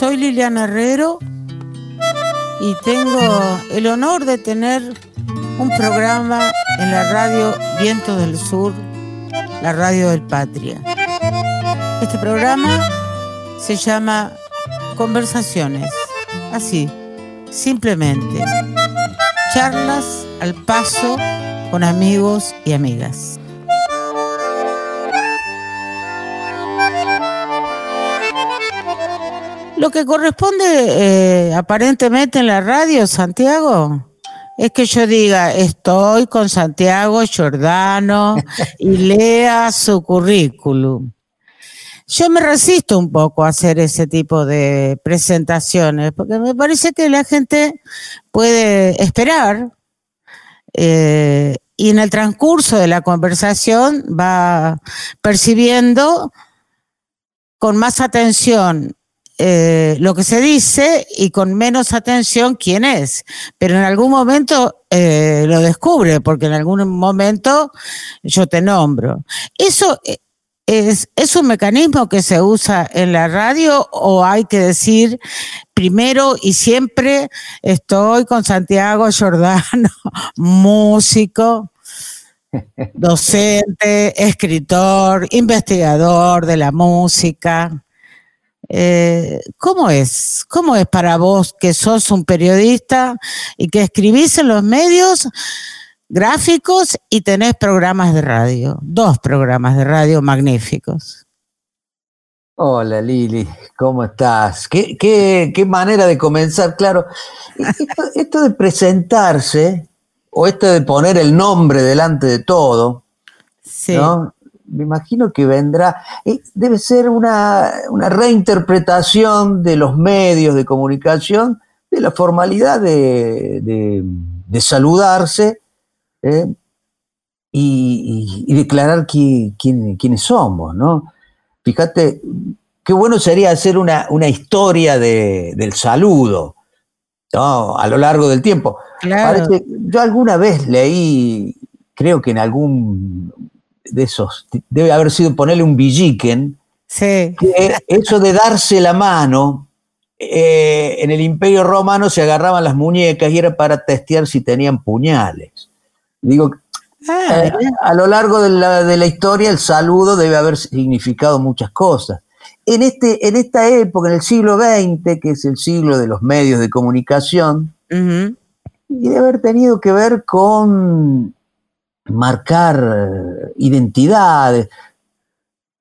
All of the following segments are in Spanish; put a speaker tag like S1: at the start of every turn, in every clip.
S1: soy Liliana Herrero y tengo el honor de tener un programa en la radio Viento del Sur, la radio del Patria. Este programa se llama Conversaciones, así, simplemente. Charlas al paso con amigos y amigas. Lo que corresponde eh, aparentemente en la radio, Santiago, es que yo diga, estoy con Santiago Giordano y lea su currículum. Yo me resisto un poco a hacer ese tipo de presentaciones, porque me parece que la gente puede esperar eh, y en el transcurso de la conversación va percibiendo con más atención eh, lo que se dice y con menos atención quién es. Pero en algún momento eh, lo descubre, porque en algún momento yo te nombro. Eso eh, es, es un mecanismo que se usa en la radio o hay que decir primero y siempre estoy con Santiago Giordano, músico docente, escritor, investigador de la música. Eh, ¿Cómo es? ¿Cómo es para vos que sos un periodista y que escribís en los medios gráficos y tenés programas de radio? Dos programas de radio magníficos.
S2: Hola Lili, ¿cómo estás? ¿Qué, qué, manera de comenzar? Claro, esto, de presentarse o esto de poner el nombre delante de todo, sí me imagino que vendrá, debe ser una, reinterpretación de los medios de comunicación, de la formalidad de, saludarse eh, y, declarar quiénes somos, ¿no? Fíjate, qué bueno sería hacer una, historia del saludo, A lo largo del tiempo. yo alguna vez leí, creo que en algún de esos, debe haber sido ponerle un villiquen,
S1: sí.
S2: que eso de darse la mano, eh, en el Imperio Romano se agarraban las muñecas y era para testear si tenían puñales. Digo, ah. eh, a lo largo de la, historia el saludo debe haber significado muchas cosas. En, este, en esta época, en el siglo XX, que es el siglo de los medios de comunicación, y debe haber tenido que ver con marcar eh, identidades.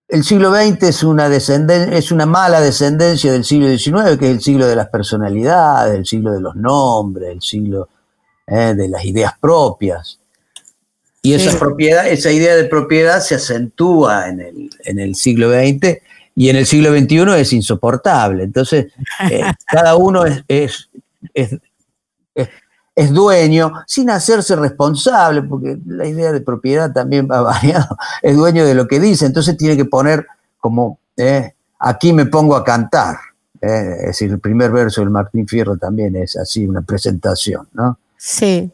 S2: El siglo XX es una, es una mala descendencia del siglo XIX, que es el siglo de las personalidades, el siglo de los nombres, el siglo eh, de las ideas propias. Y esa, propiedad, esa idea de propiedad se acentúa en el, en el siglo XX y en el siglo XXI es insoportable. Entonces, eh, cada uno es, es es dueño sin hacerse responsable, porque la idea de propiedad también va variado, es dueño de lo que dice, entonces tiene que poner como, eh, aquí me pongo a cantar. Eh, es decir, el primer verso del Martín Fierro también es así, una presentación, ¿no?
S1: Sí.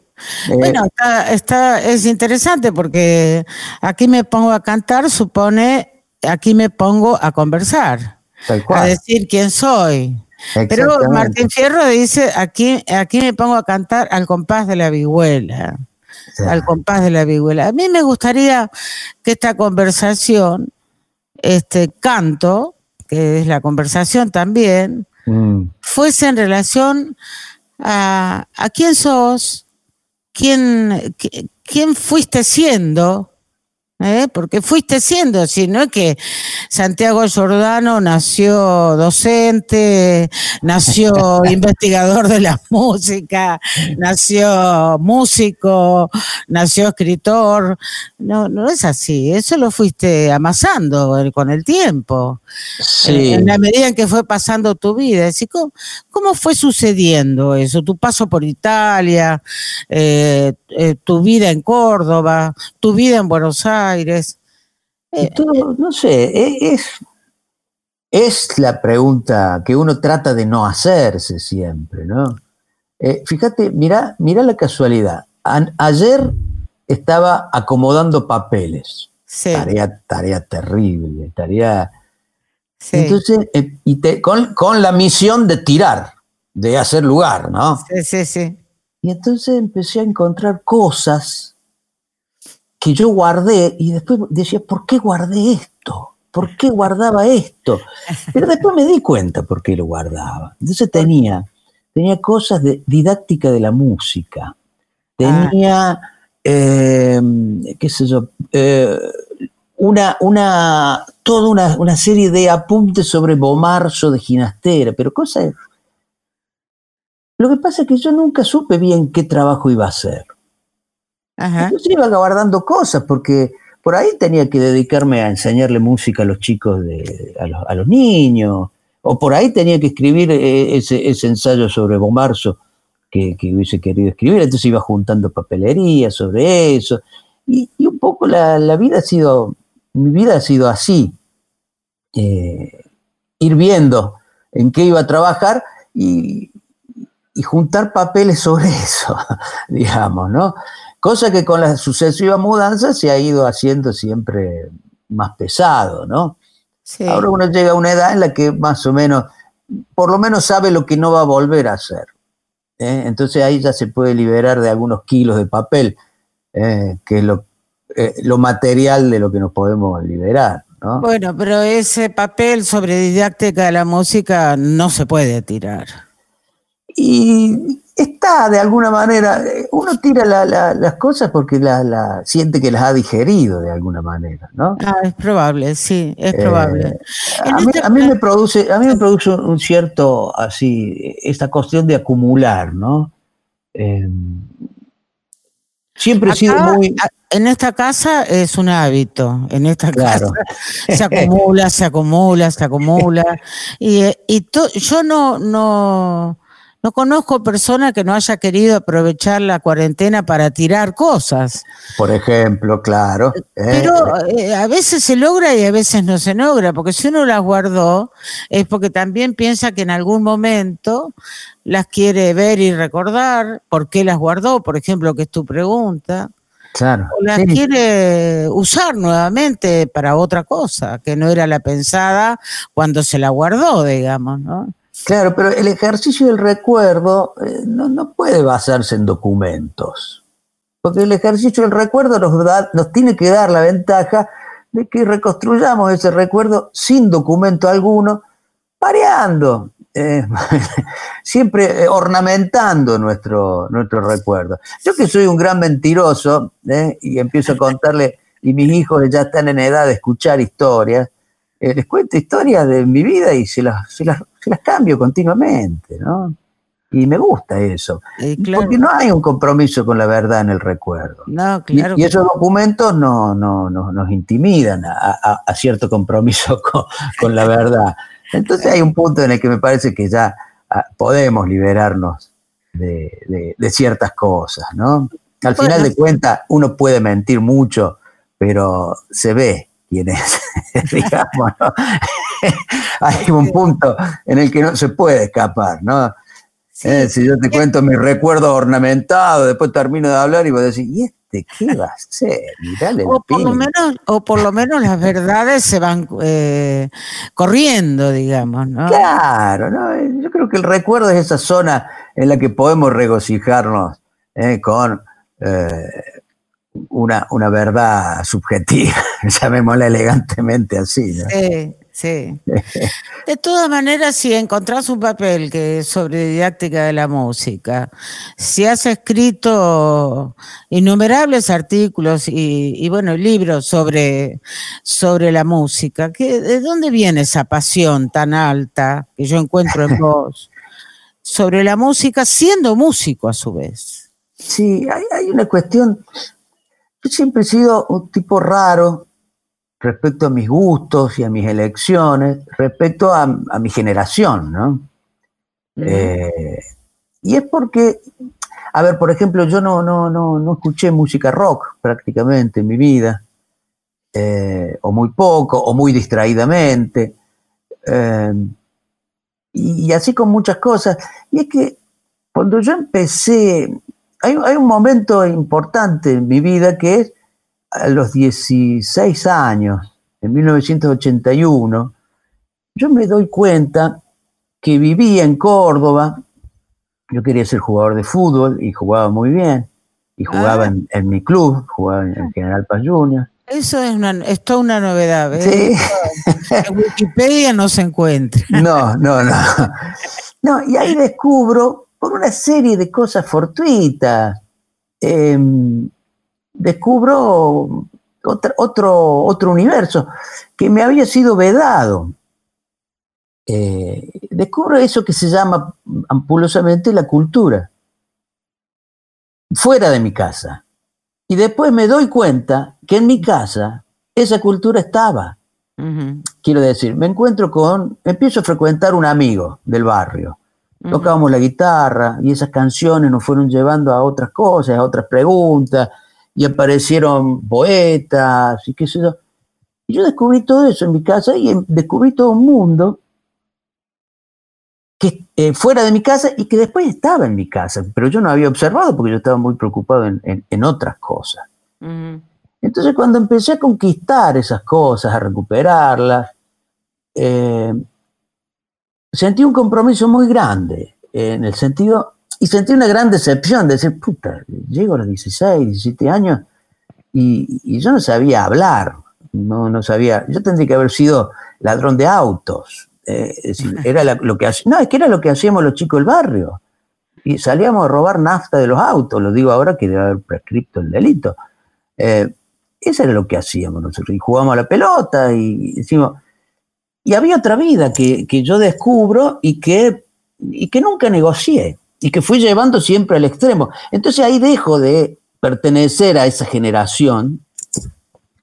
S1: Eh, bueno, está, es interesante porque aquí me pongo a cantar supone, aquí me pongo a conversar, a decir quién soy. Pero Martín Fierro dice, aquí, aquí me pongo a cantar al compás de la vihuela. Al compás de la vihuela. A mí me gustaría que esta conversación, este canto, que es la conversación también, mm. fuese en relación a, a quién sos, quién, quién fuiste siendo, ¿eh? porque fuiste siendo, si no es que Santiago Giordano nació docente, nació investigador de la música, nació músico, nació escritor, no, no es así, eso lo fuiste amasando con el tiempo, en la medida en que fue pasando tu vida, ¿cómo, cómo fue sucediendo eso? Tu paso por Italia, eh, eh, tu vida en Córdoba, tu vida en Buenos Aires, Aires.
S2: Eh, no sé, es, es la pregunta que uno trata de no hacerse siempre, ¿no? Eh, fíjate, mira, mira la casualidad. ayer estaba acomodando papeles. Tarea, tarea terrible, tarea Entonces, eh, y con, con, la misión de tirar, de hacer lugar, ¿no?
S1: Sí, sí, sí.
S2: Y entonces empecé a encontrar cosas que yo guardé y después decía, ¿por qué guardé esto? ¿Por qué guardaba esto? Pero después me di cuenta por qué lo guardaba. Entonces tenía, tenía cosas de didáctica de la música, tenía, eh, qué sé yo, eh, una, una, toda una, serie de apuntes sobre Bomarzo de Ginastera, pero cosas... Lo que pasa es que yo nunca supe bien qué trabajo iba a hacer. Ajá. Entonces iba guardando cosas, porque por ahí tenía que dedicarme a enseñarle música a los chicos, de, a, los, niños, o por ahí tenía que escribir eh, ese, ensayo sobre Bomarzo que, que, hubiese querido escribir, entonces iba juntando papelería sobre eso. Y, un poco la, la, vida ha sido mi vida ha sido así, eh, ir viendo en qué iba a trabajar y, juntar papeles sobre eso, digamos, ¿no? Cosa que con la sucesiva mudanza se ha ido haciendo siempre más pesado, ¿no? Ahora uno llega a una edad en la que más o menos, por lo menos sabe lo que no va a volver a hacer. ¿eh? Entonces ahí ya se puede liberar de algunos kilos de papel, ¿eh? que es lo, eh, lo material de lo que nos podemos liberar. ¿no?
S1: Bueno, pero ese papel sobre didáctica de la música no se puede tirar.
S2: Y está de alguna manera, uno tira las cosas porque la, siente que las ha digerido de alguna manera, ¿no?
S1: Ah, es probable, sí, es eh, probable.
S2: a, mí, me produce, a mí me produce un cierto, así, esta cuestión de acumular, ¿no? Eh, siempre he sido muy
S1: en esta casa es un hábito, en esta casa se acumula, se acumula, se acumula. Y, y yo no, no, no conozco persona que no haya querido aprovechar la cuarentena para tirar cosas.
S2: Por ejemplo, claro.
S1: Eh, Pero eh, a veces se logra y a veces no se logra, porque si uno las guardó es porque también piensa que en algún momento las quiere ver y recordar, por qué las guardó, por ejemplo, que es tu pregunta.
S2: Claro.
S1: O la quiere usar nuevamente para otra cosa, que no era la pensada cuando se la guardó, digamos, ¿no?
S2: Claro, pero el ejercicio del recuerdo eh, no, puede basarse en documentos, porque el ejercicio del recuerdo nos, nos tiene que dar la ventaja de que reconstruyamos ese recuerdo sin documento alguno, variando, eh, siempre eh, ornamentando nuestro, nuestro recuerdo. Yo que soy un gran mentiroso eh, y empiezo a contarle, y mis hijos ya están en edad de escuchar historias, les cuento historias de mi vida y se las, se las, cambio continuamente, ¿no? Y me gusta eso. Porque no hay un compromiso con la verdad en el recuerdo. y, esos documentos no, no, nos intimidan a, cierto compromiso con la verdad. Entonces hay un punto en el que me parece que ya ah, podemos liberarnos de, ciertas cosas, ¿no? Al final de cuentas, uno puede mentir mucho, pero se ve quién es, digamos, ¿no? hay un punto en el que no se puede escapar, ¿no? Eh, si yo te cuento mi recuerdo ornamentado, después termino de hablar y voy a decir, ¿y este qué va a ser?
S1: o, por lo menos, o por lo menos las verdades se van eh, corriendo, digamos, ¿no?
S2: Claro, ¿no? yo creo que el recuerdo es esa zona en la que podemos regocijarnos eh, con una, una verdad subjetiva, llamémosla elegantemente así. ¿no?
S1: Sí. Sí. De todas maneras, si encontrás un papel que es sobre didáctica de la música, si has escrito innumerables artículos y, bueno, libros sobre, sobre la música, ¿de dónde viene esa pasión tan alta que yo encuentro en vos sobre la música, siendo músico a su vez?
S2: Sí, hay, hay una cuestión. Yo siempre he sido un tipo raro, respecto a mis gustos y a mis elecciones, respecto a, mi generación, ¿no? Eh, y es porque, a ver, por ejemplo, yo no, no, no, no escuché música rock prácticamente en mi vida, eh, o muy poco, o muy distraídamente, eh, y, así con muchas cosas. Y es que cuando yo empecé, hay, hay un momento importante en mi vida que es a los 16 años, en 1981, yo me doy cuenta que vivía en Córdoba, yo quería ser jugador de fútbol y jugaba muy bien, y jugaba ah. en, mi club, jugaba en, General Paz Junior.
S1: Eso es, una, es toda una novedad. ¿eh? En Wikipedia no se encuentra.
S2: No, no, no. No, y ahí descubro, por una serie de cosas fortuitas, em, descubro otro, otro universo que me había sido vedado. Eh, descubro eso que se llama ampulosamente la cultura, fuera de mi casa. Y después me doy cuenta que en mi casa esa cultura estaba. Quiero decir, me encuentro con, empiezo a frecuentar un amigo del barrio. Tocábamos la guitarra y esas canciones nos fueron llevando a otras cosas, a otras preguntas, y aparecieron poetas y qué sé yo. Y yo descubrí todo eso en mi casa y descubrí todo un mundo que eh, fuera de mi casa y que después estaba en mi casa, pero yo no había observado porque yo estaba muy preocupado en, otras cosas. Entonces cuando empecé a conquistar esas cosas, a recuperarlas, eh, sentí un compromiso muy grande, en el sentido, y sentí una gran decepción de decir, puta, llego a los 16, 17 años y, yo no sabía hablar, no, no sabía, yo tendría que haber sido ladrón de autos, eh, es decir, era lo que no, es que era lo que hacíamos los chicos del barrio. Y salíamos a robar nafta de los autos, lo digo ahora que debe haber prescripto el delito. Eh, eso era lo que hacíamos nosotros. Y jugábamos a la pelota y decimos. Y había otra vida que, yo descubro y que, y que nunca negocié y que fui llevando siempre al extremo. Entonces ahí dejo de pertenecer a esa generación,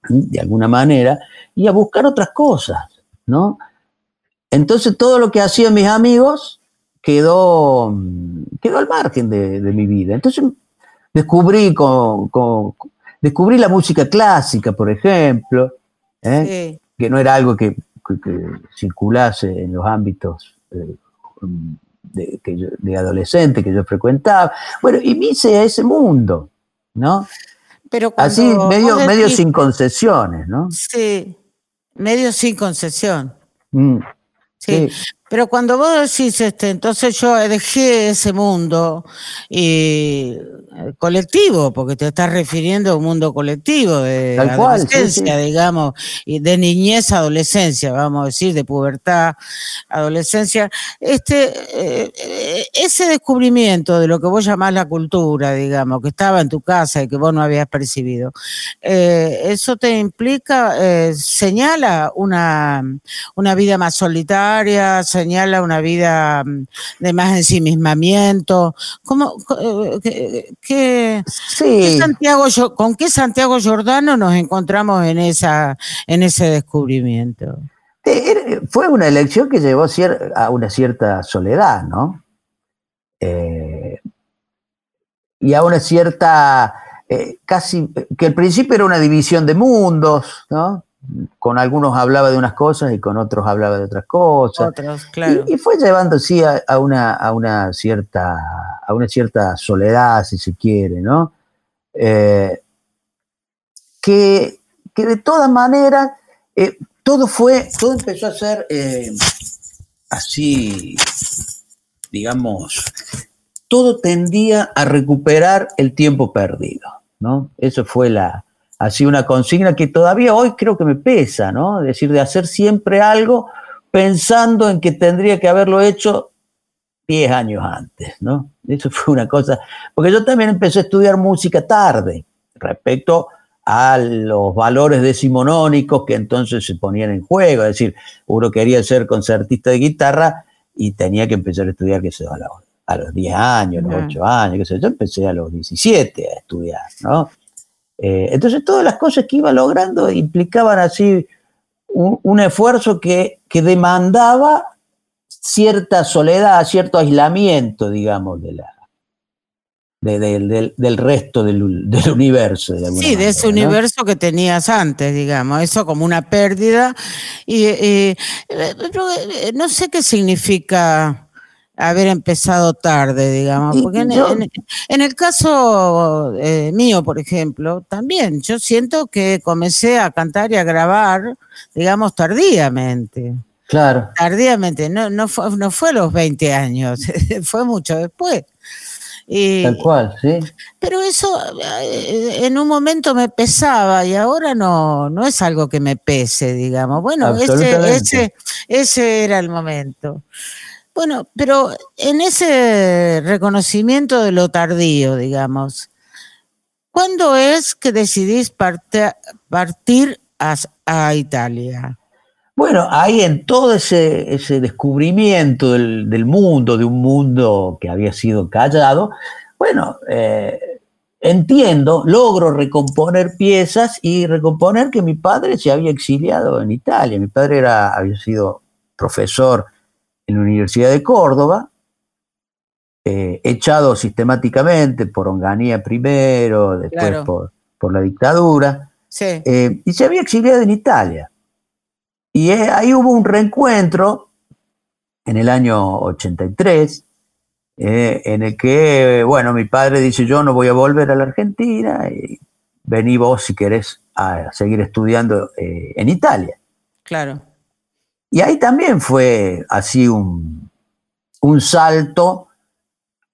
S2: de alguna manera, y a buscar otras cosas, ¿no? Entonces todo lo que hacían mis amigos quedó, quedó al margen de, mi vida. Entonces descubrí, con, descubrí la música clásica, por ejemplo, ¿eh? que no era algo que, circulase en los ámbitos eh, de, de, adolescente que yo frecuentaba. Bueno, y me hice a ese mundo, ¿no? Pero Así, medio, medio sin concesiones, ¿no?
S1: Sí, medio sin concesión. Mm. Sí. Pero cuando vos decís, este, entonces yo dejé ese mundo y eh, colectivo, porque te estás refiriendo a un mundo colectivo de adolescencia, digamos, y de niñez a adolescencia, vamos a decir, de pubertad, adolescencia. Este, eh, ese descubrimiento de lo que vos llamás la cultura, digamos, que estaba en tu casa y que vos no habías percibido, eh, eso te implica, señala una, una vida más solitaria, señala una vida mm, de más ensimismamiento. ¿Cómo, ¿Qué, Santiago, ¿Con qué Santiago Giordano nos encontramos en, esa, en ese descubrimiento?
S2: Fue una elección que llevó a una cierta soledad, ¿no? Eh, y a una cierta, eh, casi, que al principio era una división de mundos, ¿no? Con algunos hablaba de unas cosas y con otros hablaba de otras cosas. y, fue llevando, sí, a, una, a, una cierta, a una cierta soledad, si se quiere, ¿no? Eh, que, de todas maneras, eh, todo fue, todo empezó a ser eh, así, digamos, todo tendía a recuperar el tiempo perdido, ¿no? Eso fue la, así una consigna que todavía hoy creo que me pesa, ¿no? Es decir, de hacer siempre algo pensando en que tendría que haberlo hecho 10 años antes, ¿no? Eso fue una cosa, porque yo también empecé a estudiar música tarde, respecto a los valores decimonónicos que entonces se ponían en juego, es decir, uno quería ser concertista de guitarra y tenía que empezar a estudiar, qué sé a los, a los 10 años, a los 8 años, qué sé yo, empecé a los 17 a estudiar, ¿no? Eh, entonces todas las cosas que iba logrando implicaban así un, esfuerzo que, demandaba cierta soledad, cierto aislamiento, digamos, de la, del, resto del, universo.
S1: sí, de ese universo que tenías antes, digamos, eso como una pérdida. Y, eh, eh, no sé qué significa haber empezado tarde, digamos. Porque en, el caso eh, mío, por ejemplo, también yo siento que comencé a cantar y a grabar, digamos, tardíamente. Claro. Tardíamente, no, no, fue, no fue a los 20 años, fue mucho después.
S2: Tal cual, sí.
S1: Pero eso eh, en un momento me pesaba y ahora no, no es algo que me pese, digamos. Bueno, ese, ese, ese era el momento. Bueno, pero en ese reconocimiento de lo tardío, digamos, ¿cuándo es que decidís partir a, Italia?
S2: Bueno, ahí en todo ese, descubrimiento del, mundo, de un mundo que había sido callado, bueno, eh, entiendo, logro recomponer piezas y recomponer que mi padre se había exiliado en Italia. Mi padre era, había sido profesor en la Universidad de Córdoba, eh, echado sistemáticamente por Onganía primero, después por, la dictadura, eh, y se había exiliado en Italia. Y eh, ahí hubo un reencuentro en el año 83, en el que, bueno, mi padre dice, yo no voy a volver a la Argentina, y vení vos si querés a seguir estudiando en Italia.
S1: Claro.
S2: Y ahí también fue así un, salto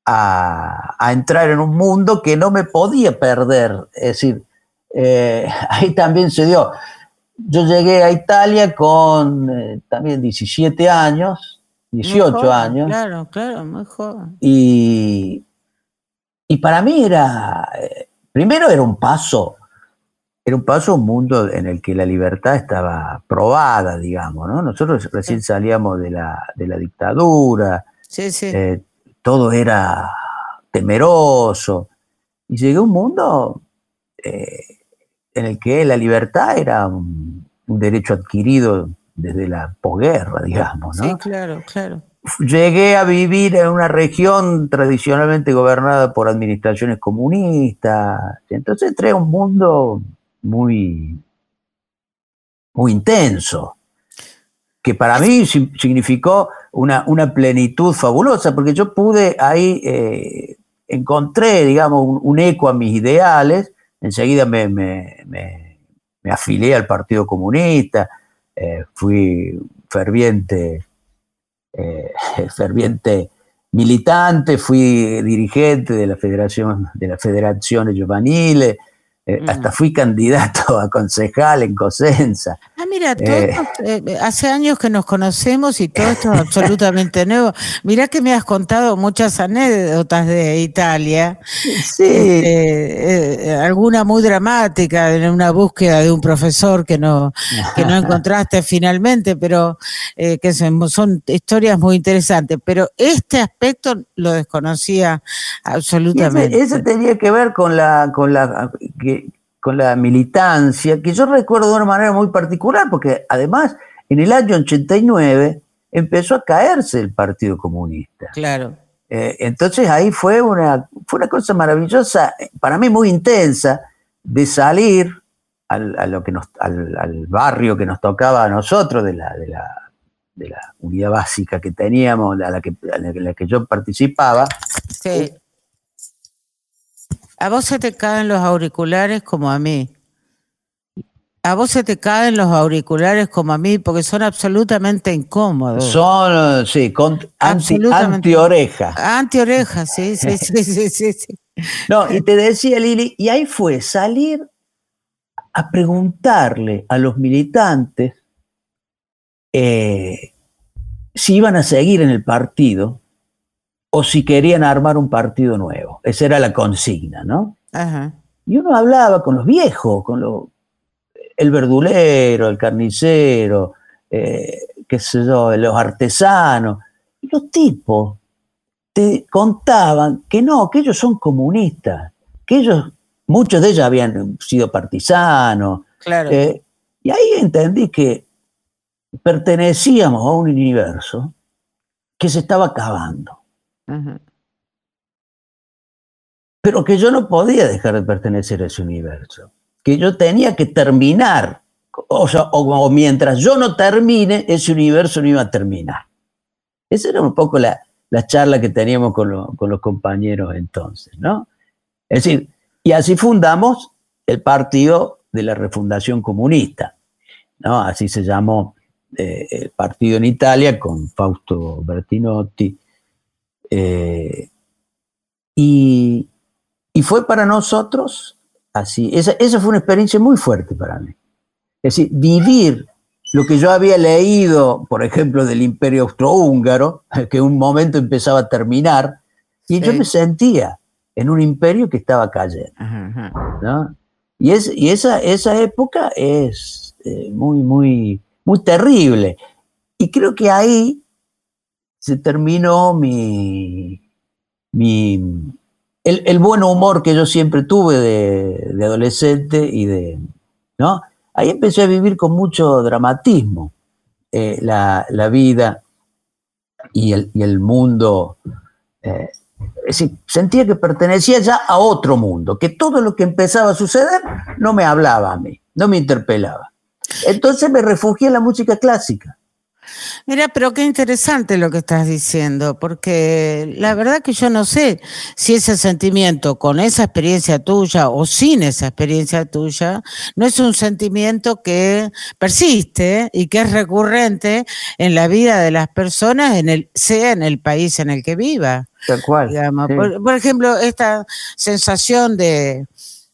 S2: a, entrar en un mundo que no me podía perder. Es decir, eh, ahí también se dio. Yo llegué a Italia con eh, también 17 años, 18 años.
S1: Claro, claro, mejor.
S2: Y, y para mí era, eh, primero era un paso era un paso a un mundo en el que la libertad estaba probada, digamos, ¿no? Nosotros recién salíamos de la, dictadura, eh, todo era temeroso, y llegué a un mundo eh, en el que la libertad era un, derecho adquirido desde la posguerra, digamos, ¿no?
S1: Sí, claro, claro.
S2: Llegué a vivir en una región tradicionalmente gobernada por administraciones comunistas, entonces entré a un mundo muy, muy intenso, que para mí significó una, una plenitud fabulosa, porque yo pude ahí, eh, encontré, digamos, un, eco a mis ideales, enseguida me, me, afilié al Partido Comunista, eh, fui ferviente, eh, ferviente militante, fui dirigente de la Federación de las Federaciones Juveniles, eh, hasta fui candidato a concejal en Cosenza.
S1: Ah, mira, eh, eh, hace años que nos conocemos y todo esto es absolutamente nuevo. Mira que me has contado muchas anécdotas de Italia. Sí. Este, alguna muy dramática en una búsqueda de un profesor que no, que no encontraste finalmente, pero que son, historias muy interesantes. Pero este aspecto lo desconocía absolutamente.
S2: Ese, tenía que ver con la, con la con la militancia, que yo recuerdo de una manera muy particular, porque además en el año 89 empezó a caerse el Partido Comunista.
S1: Claro.
S2: Eh, entonces ahí fue una, fue una cosa maravillosa, para mí muy intensa, de salir al, a lo que nos, al, barrio que nos tocaba a nosotros, de la, de la, de la unidad básica que teníamos, a la que, a la que yo participaba.
S1: Sí. A vos se te caen los auriculares como a mí. A vos se te caen los auriculares como a mí porque son absolutamente incómodos.
S2: Son, sí, con anti, oreja.
S1: Anti oreja, sí, sí, sí, sí, sí,
S2: No, y te decía Lili, y ahí fue salir a preguntarle a los militantes eh, si iban a seguir en el partido o si querían armar un partido nuevo. Esa era la consigna, ¿no? Y uno hablaba con los viejos, con el verdulero, el carnicero, eh, qué sé yo, los artesanos. Y los tipos te contaban que no, que ellos son comunistas, que ellos, muchos de ellos habían sido partisanos.
S1: Claro.
S2: Eh, y ahí entendí que pertenecíamos a un universo que se estaba acabando pero que yo no podía dejar de pertenecer a ese universo, que yo tenía que terminar, o, sea, mientras yo no termine, ese universo no iba a terminar. Esa era un poco la, charla que teníamos con, con, los compañeros entonces, ¿no? Es decir, y así fundamos el Partido de la Refundación Comunista, ¿no? Así se llamó el partido en Italia con Fausto Bertinotti. Eh, y, fue para nosotros así. Esa, fue una experiencia muy fuerte para mí. Es decir, vivir lo que yo había leído, por ejemplo, del imperio austrohúngaro, que en un momento empezaba a terminar, y yo me sentía en un imperio que estaba cayendo. Y, es, y esa, esa época es eh, muy, muy, muy terrible. Y creo que ahí se terminó mi, mi el, buen humor que yo siempre tuve de, adolescente y de, ¿no? Ahí empecé a vivir con mucho dramatismo eh, la, vida y el, el mundo. Eh, es decir, sentía que pertenecía ya a otro mundo, que todo lo que empezaba a suceder no me hablaba a mí, no me interpelaba. Entonces me refugié en la música clásica.
S1: Mira, pero qué interesante lo que estás diciendo, porque la verdad que yo no sé si ese sentimiento con esa experiencia tuya o sin esa experiencia tuya no es un sentimiento que persiste y que es recurrente en la vida de las personas, en el, sea en el país en el que viva.
S2: Tal cual.
S1: por, ejemplo, esta sensación de,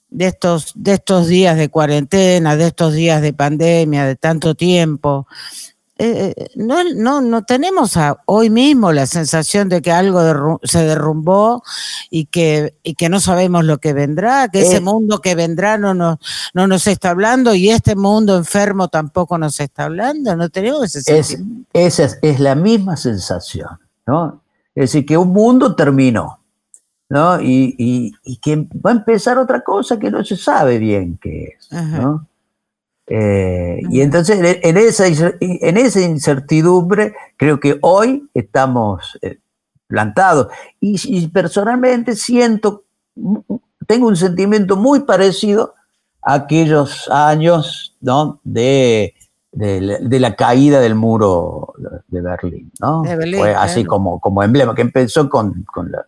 S1: de estos, de estos días de cuarentena, de estos días de pandemia, de tanto tiempo, eh, eh, no, no, no tenemos hoy mismo la sensación de que algo se derrumbó y que, y que no sabemos lo que vendrá, que ese mundo que vendrá no nos, no nos está hablando y este mundo enfermo tampoco nos está hablando. No tenemos ese
S2: es, Esa es, la misma sensación, ¿no? Es decir, que un mundo terminó, ¿no? Y, y, que va a empezar otra cosa que no se sabe bien qué es, ¿no? Eh, y entonces en esa, en esa incertidumbre creo que hoy estamos eh, plantados. Y, personalmente siento, tengo un sentimiento muy parecido a aquellos años ¿no? de, de, la caída del muro de Berlín. ¿no? Fue así como, como emblema, que empezó con, con la,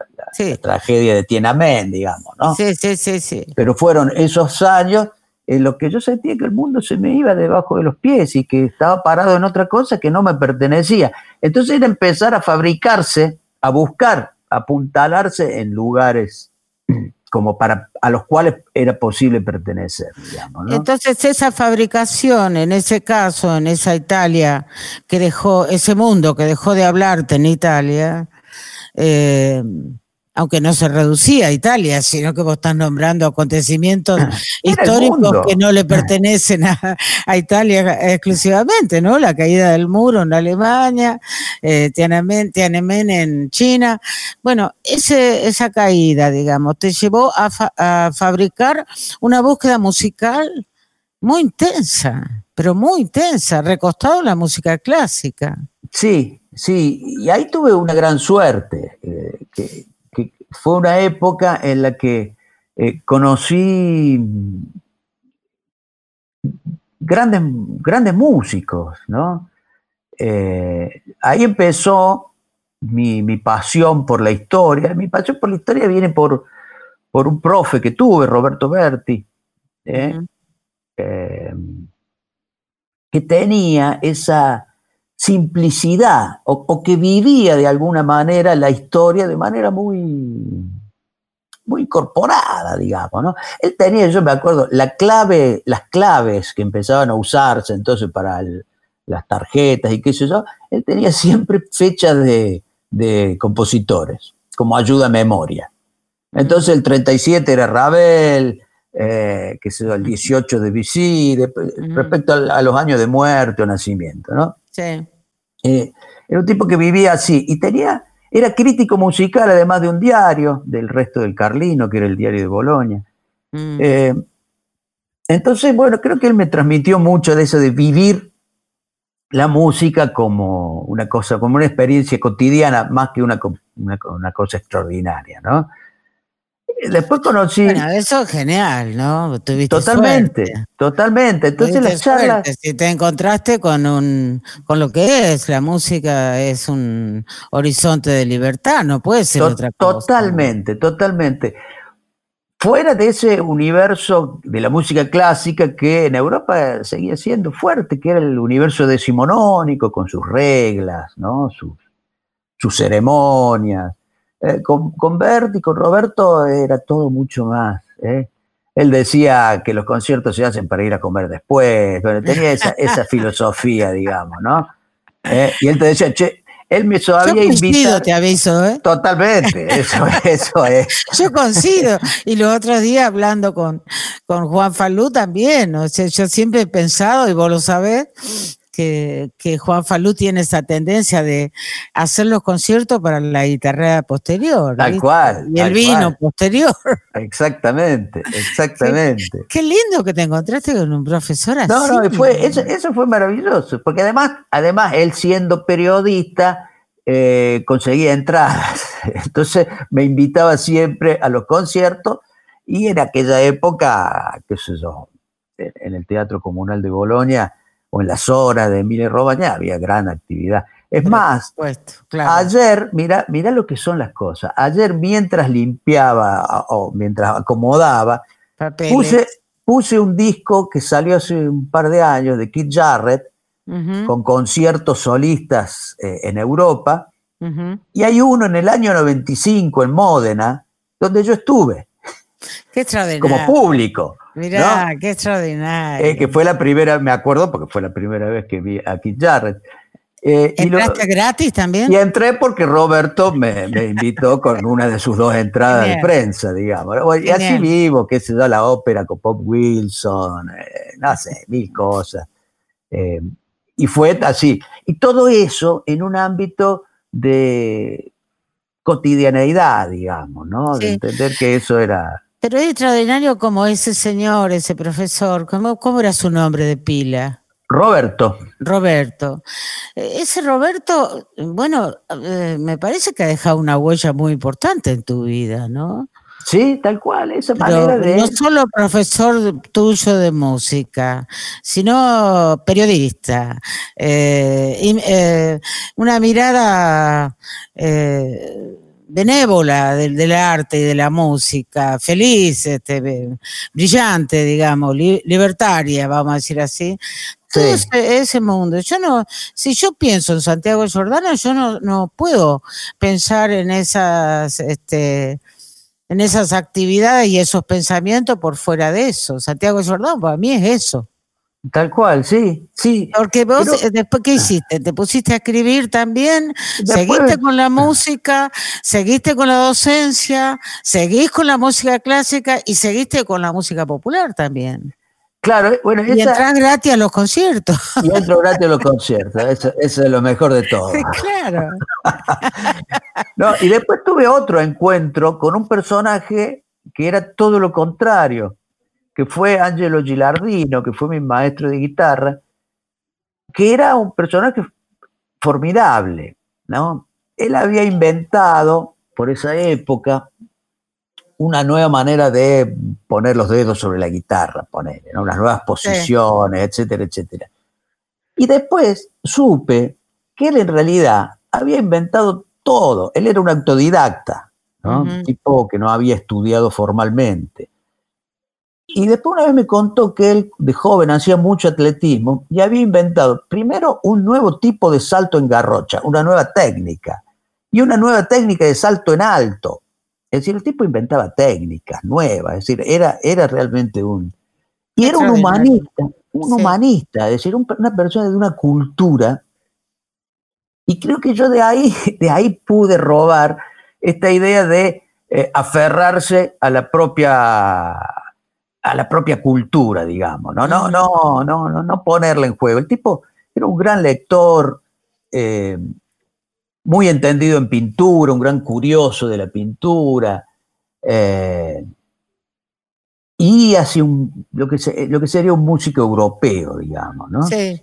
S2: tragedia de Tiananmen, digamos. ¿no?
S1: Sí, sí, sí, sí.
S2: Pero fueron esos años lo que yo sentía que el mundo se me iba debajo de los pies y que estaba parado en otra cosa que no me pertenecía. Entonces era empezar a fabricarse, a buscar, a apuntalarse en lugares como para a los cuales era posible pertenecer.
S1: Entonces esa fabricación, en ese caso, en esa Italia que dejó, ese mundo que dejó de hablarte en Italia, eh, aunque no se reducía a Italia, sino que vos estás nombrando acontecimientos históricos que no le pertenecen a, Italia exclusivamente, ¿no? La caída del muro en Alemania, eh, Tiananmen, en China. Bueno, ese, esa caída, digamos, te llevó a, a fabricar una búsqueda musical muy intensa, pero muy intensa, recostado en la música clásica.
S2: Sí, sí, y ahí tuve una gran suerte, eh, que fue una época en la que eh, conocí grandes, grandes músicos, ¿no? Eh, ahí empezó mi, pasión por la historia. Mi pasión por la historia viene por, por un profe que tuve, Roberto Berti, ¿eh? que tenía esa, simplicidad o, que vivía de alguna manera la historia de manera muy, muy incorporada, digamos, ¿no? Él tenía, yo me acuerdo, la clave, las claves que empezaban a usarse entonces para las tarjetas y qué sé yo, él tenía siempre fechas de, compositores, como ayuda a memoria. Entonces el 37 era Ravel, eh, que el 18 de Vichy, respecto a, a, los años de muerte o nacimiento, ¿no? Eh, era un tipo que vivía así y tenía, era crítico musical además de un diario, del resto del Carlino, que era el diario de Bolonia. Mm. Eh, entonces, bueno, creo que él me transmitió mucho de eso de vivir la música como una cosa, como una experiencia cotidiana, más que una, una, una cosa extraordinaria, ¿no? Después conocí.
S1: Bueno, eso es genial, ¿no?
S2: totalmente, totalmente. Entonces las charlas.
S1: Si te encontraste con un, con lo que es, la música es un horizonte de libertad, no puede ser otra
S2: cosa. Totalmente, totalmente. fuera de ese universo de la música clásica que en Europa seguía siendo fuerte, que era el universo decimonónico con sus reglas, ¿no? sus, sus ceremonias. Eh, con, con Berti, con Roberto era todo mucho más. ¿eh? Él decía que los conciertos se hacen para ir a comer después, tenía esa, esa filosofía, digamos, ¿no? ¿Eh? y él te decía, che, él me había invitado.
S1: te aviso, ¿eh?
S2: Totalmente, eso, eso es.
S1: Yo coincido. Y los otros días hablando con, con Juan Falú también. O sea, yo siempre he pensado, y vos lo sabés, que, Juan Falú tiene esa tendencia de hacer los conciertos para la guitarra posterior.
S2: Tal cual.
S1: Y el vino posterior.
S2: Exactamente, exactamente.
S1: Qué, lindo que te encontraste con un profesor así.
S2: No, no, fue, eso, fue maravilloso, porque además, además él siendo periodista, eh, conseguía entradas. Entonces me invitaba siempre a los conciertos y en aquella época, qué sé yo, en el Teatro Comunal de Bolonia, o en las horas de Mire Robañá había gran actividad. Es más, ayer, mira, mira lo que son las cosas. Ayer mientras limpiaba o mientras acomodaba, puse, puse, un disco que salió hace un par de años de Keith Jarrett, con conciertos solistas eh, en Europa, y hay uno en el año 95 en Módena, donde yo estuve.
S1: Qué.
S2: Como público.
S1: Mirá, qué extraordinario.
S2: Eh, que fue la primera, me acuerdo, porque fue la primera vez que vi a Keith Jarrett.
S1: Eh, ¿Entraste gratis también?
S2: Y entré porque Roberto me, invitó con una de sus dos entradas de prensa, digamos. Y así vivo, qué sé yo, la ópera con Pop Wilson, eh, no sé, mil cosas. Eh, y fue así. Y todo eso en un ámbito de cotidianeidad, digamos, ¿no? De entender que eso era
S1: pero es extraordinario como ese señor, ese profesor, ¿cómo, cómo era su nombre de pila?
S2: Roberto.
S1: Roberto. E, ese Roberto, bueno, eh, me parece que ha dejado una huella muy importante en tu vida, ¿no?
S2: Sí, tal cual, esa manera de...
S1: No solo profesor tuyo de música, sino periodista. Eh, eh, una mirada benévola del, arte y de la música, feliz, este, brillante, digamos, libertaria, vamos a decir así. Todo ese, mundo. Yo no, si yo pienso en Santiago Jordana, yo no, no puedo pensar en esas, este, en esas actividades y esos pensamientos por fuera de eso. Santiago Jordana para mí es eso.
S2: Tal cual, sí, sí.
S1: Porque vos, eh, después, ¿qué hiciste? ¿Te pusiste a escribir también? ¿Seguiste con la música? ¿Seguiste con la docencia? ¿Seguís con la música clásica? Y seguiste con la música popular también.
S2: Claro, eh, bueno,
S1: y entras gratis a los conciertos.
S2: Y entro gratis a los conciertos, eso, eso es lo mejor de todo.
S1: Claro.
S2: no, y después tuve otro encuentro con un personaje que era todo lo contrario que fue Angelo Gilardino, que fue mi maestro de guitarra, que era un personaje formidable, ¿no? Él había inventado, por esa época, una nueva manera de poner los dedos sobre la guitarra, poner, unas nuevas posiciones, etcétera, etcétera. Y después supe que él en realidad había inventado todo. Él era un autodidacta, ¿no? Un tipo que no había estudiado formalmente. Y después una vez me contó que él de joven hacía mucho atletismo y había inventado primero un nuevo tipo de salto en garrocha, una nueva técnica, y una nueva técnica de salto en alto. Es decir, el tipo inventaba técnicas nuevas, es decir, era, era realmente un... Y era un humanista, un humanista, es decir, una persona de una cultura. Y creo que yo de ahí, de ahí pude robar esta idea de eh, aferrarse a la propia a la propia cultura, digamos, ¿no? No, no, no, no, no ponerla en juego. El tipo era un gran lector, eh, muy entendido en pintura, un gran curioso de la pintura, eh, y así un, lo, que lo que sería un músico europeo, digamos, ¿no?
S1: Sí.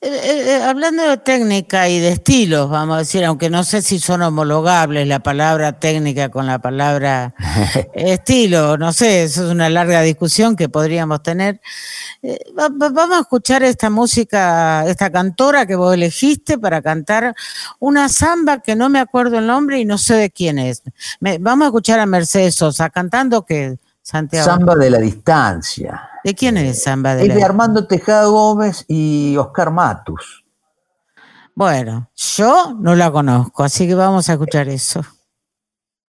S1: Eh, eh, eh, hablando de técnica y de estilos, vamos a decir, aunque no sé si son homologables la palabra técnica con la palabra estilo, no sé, eso es una larga discusión que podríamos tener. vamos a escuchar esta música, esta cantora que vos elegiste para cantar una samba que no me acuerdo el nombre y no sé de quién es. vamos a escuchar a Mercedes Sosa cantando que Santiago?
S2: Samba de la distancia.
S1: ¿De quién es Samba de
S2: Es de Armando Tejada Gómez y Oscar Matus.
S1: Bueno, yo no la conozco, así que vamos a escuchar eso.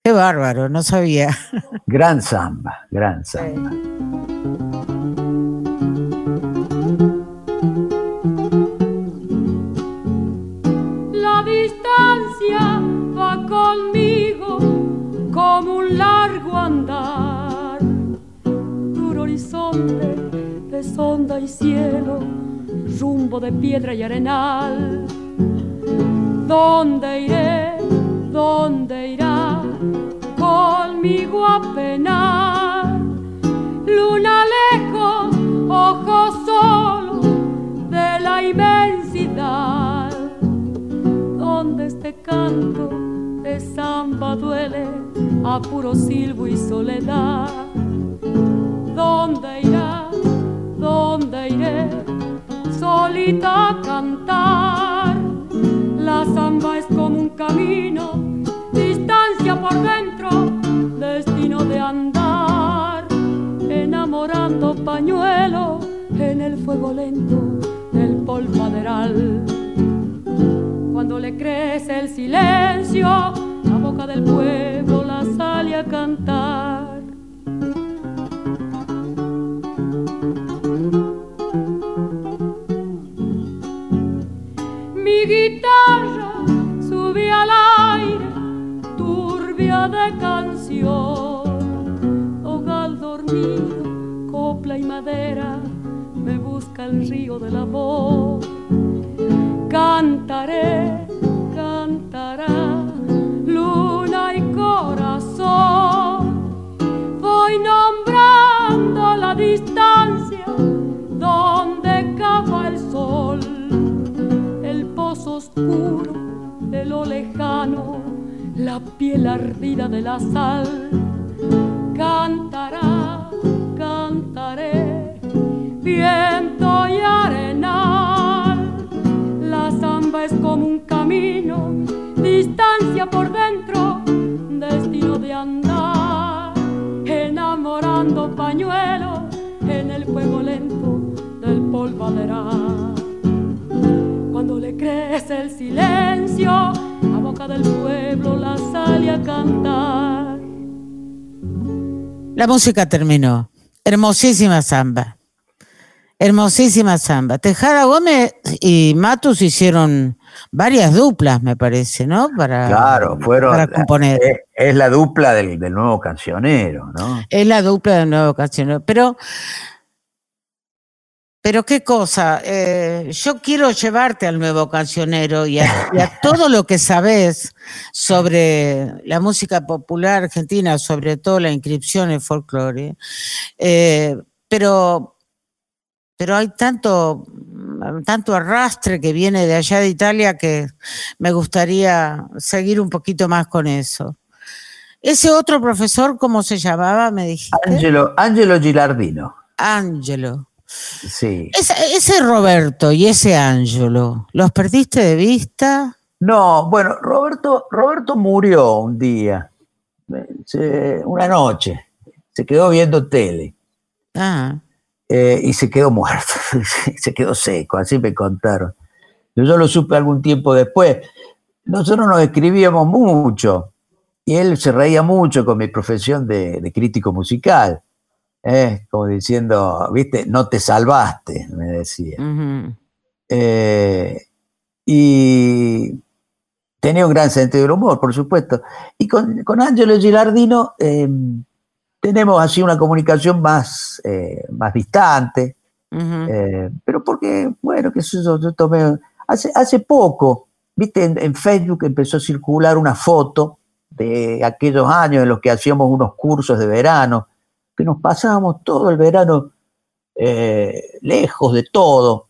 S1: Qué bárbaro, no sabía.
S2: Gran samba, gran samba.
S3: La distancia va conmigo como un largo andar, horizonte de sonda y cielo, rumbo de piedra y arenal ¿Dónde iré? ¿Dónde irá conmigo a penar? Luna lejos, ojos solo de la inmensidad. Donde este canto de samba duele a puro silbo y soledad. ¿Dónde irá? ¿Dónde iré? Solita a cantar la samba es como un camino, distancia por dentro, destino de andar, enamorando pañuelo en el fuego lento del polvaderal. Cuando le crece el silencio, la boca del pueblo la sale a cantar. Guitarra sube al aire, turbia de canción. Hogar dormido, copla y madera, me busca el río del amor. Cantaré, lo lejano, la piel ardida de la sal. Cantará, La
S1: música terminó. Hermosísima samba. Hermosísima samba. Tejada Gómez y Matus hicieron varias duplas, me parece, ¿no?
S2: Para, claro, fueron.
S1: Para componer.
S2: Es, la dupla del, del, nuevo cancionero, ¿no?
S1: Es la dupla del nuevo cancionero. Pero pero qué cosa, eh, yo quiero llevarte al nuevo cancionero y a, todo lo que sabes sobre la música popular argentina, sobre todo la inscripción en folclore. Eh, pero, pero hay tanto, tanto arrastre que viene de allá de Italia que me gustaría seguir un poquito más con eso. Ese otro profesor, ¿cómo se llamaba? Me dijiste.
S2: Angelo, Angelo Gilardino.
S1: Angelo.
S2: Sí.
S1: Ese, Roberto y ese Ángelo, ¿los perdiste de vista?
S2: No, bueno, Roberto, Roberto murió un día, una noche, se quedó viendo tele.
S1: Ah.
S2: Eh, y se quedó muerto, se quedó seco, así me contaron. Yo lo supe algún tiempo después. Nosotros nos escribíamos mucho y él se reía mucho con mi profesión de crítico musical. ¿Eh? como diciendo, viste, no te salvaste, me decía. Eh, y tenía un gran sentido del humor, por supuesto. Y con, con Angelo Gilardino em, tenemos así una comunicación más, eh, más distante, pero porque, bueno, que eso yo tomé. Hace, hace poco, viste, en, Facebook empezó a circular una foto de aquellos años en los que hacíamos unos cursos de verano que nos pasábamos todo el verano eh, lejos de todo,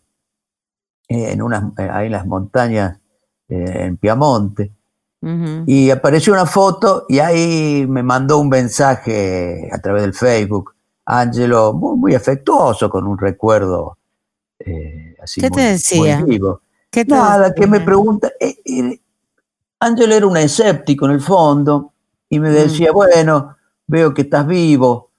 S2: eh, en unas, eh, ahí en las montañas en Piamonte. Y apareció una foto y ahí me mandó un mensaje a través del Facebook, Ángelo, muy, afectuoso, con un recuerdo así
S1: ¿Qué te decía?
S2: vivo. Nada, que me pregunta, Ángelo era un escéptico en el fondo y me decía, mm. bueno, veo que estás vivo,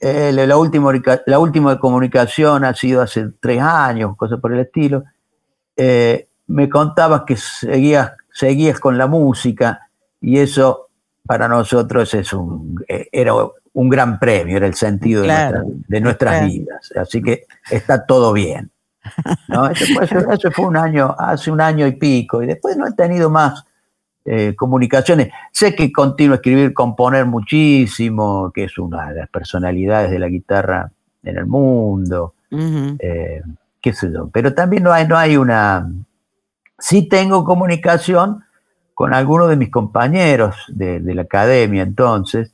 S2: Eh, la, última, la última comunicación ha sido hace tres años, cosas por el estilo. Eh, me contabas que seguías, seguías con la música y eso para nosotros es un, eh, era un gran premio, era el sentido de, nuestras vidas. Así que está todo bien. Eso, fue un año, hace un año y pico, y después no he tenido más eh, comunicaciones. Sé que continúo a escribir, componer muchísimo, que es una de las personalidades de la guitarra en el mundo, eh, qué sé yo, pero también no hay, no hay una... Sí tengo comunicación con algunos de mis compañeros de, la academia entonces,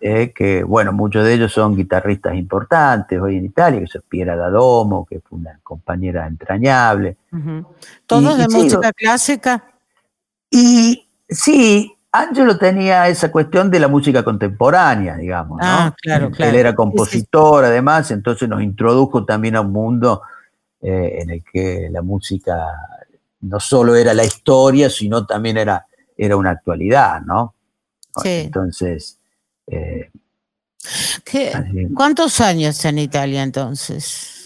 S2: eh, que bueno, muchos de ellos son guitarristas importantes hoy en Italia, que es Piera Dadomo, que fue una compañera entrañable.
S1: ¿Todos de música clásica?
S2: Y sí, Angelo tenía esa cuestión de la música contemporánea, digamos.
S1: Ah, claro, claro.
S2: Él era compositor, además, entonces nos introdujo también a un mundo eh, en el que la música no solo era la historia, sino también era, era una actualidad, ¿no?
S1: Sí.
S2: Entonces...
S1: Eh, ¿Cuántos años en Italia entonces?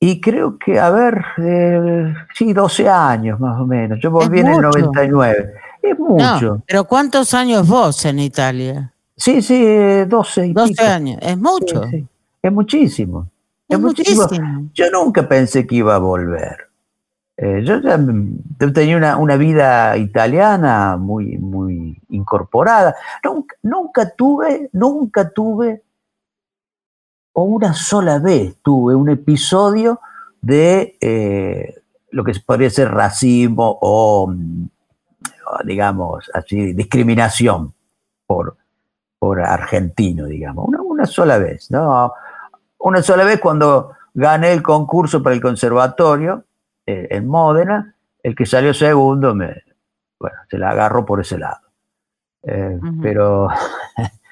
S2: Y creo que, a ver, eh, sí, 12 años más o menos. Yo volví en el 99. Es mucho.
S1: pero ¿cuántos años vos en Italia?
S2: Sí, sí, 12 y
S1: 12 años, es mucho.
S2: Es muchísimo. Es, muchísimo. Yo nunca pensé que iba a volver. Eh, yo ya tenía una, vida italiana muy, muy incorporada. Nunca, tuve, nunca tuve, o una sola vez tuve un episodio de eh, lo que podría ser racismo o, digamos, así, discriminación por, por argentino, digamos. Una, una sola vez, ¿no? Una sola vez cuando gané el concurso para el conservatorio eh, en Módena, el que salió segundo, me, bueno, se la agarró por ese lado. Eh, pero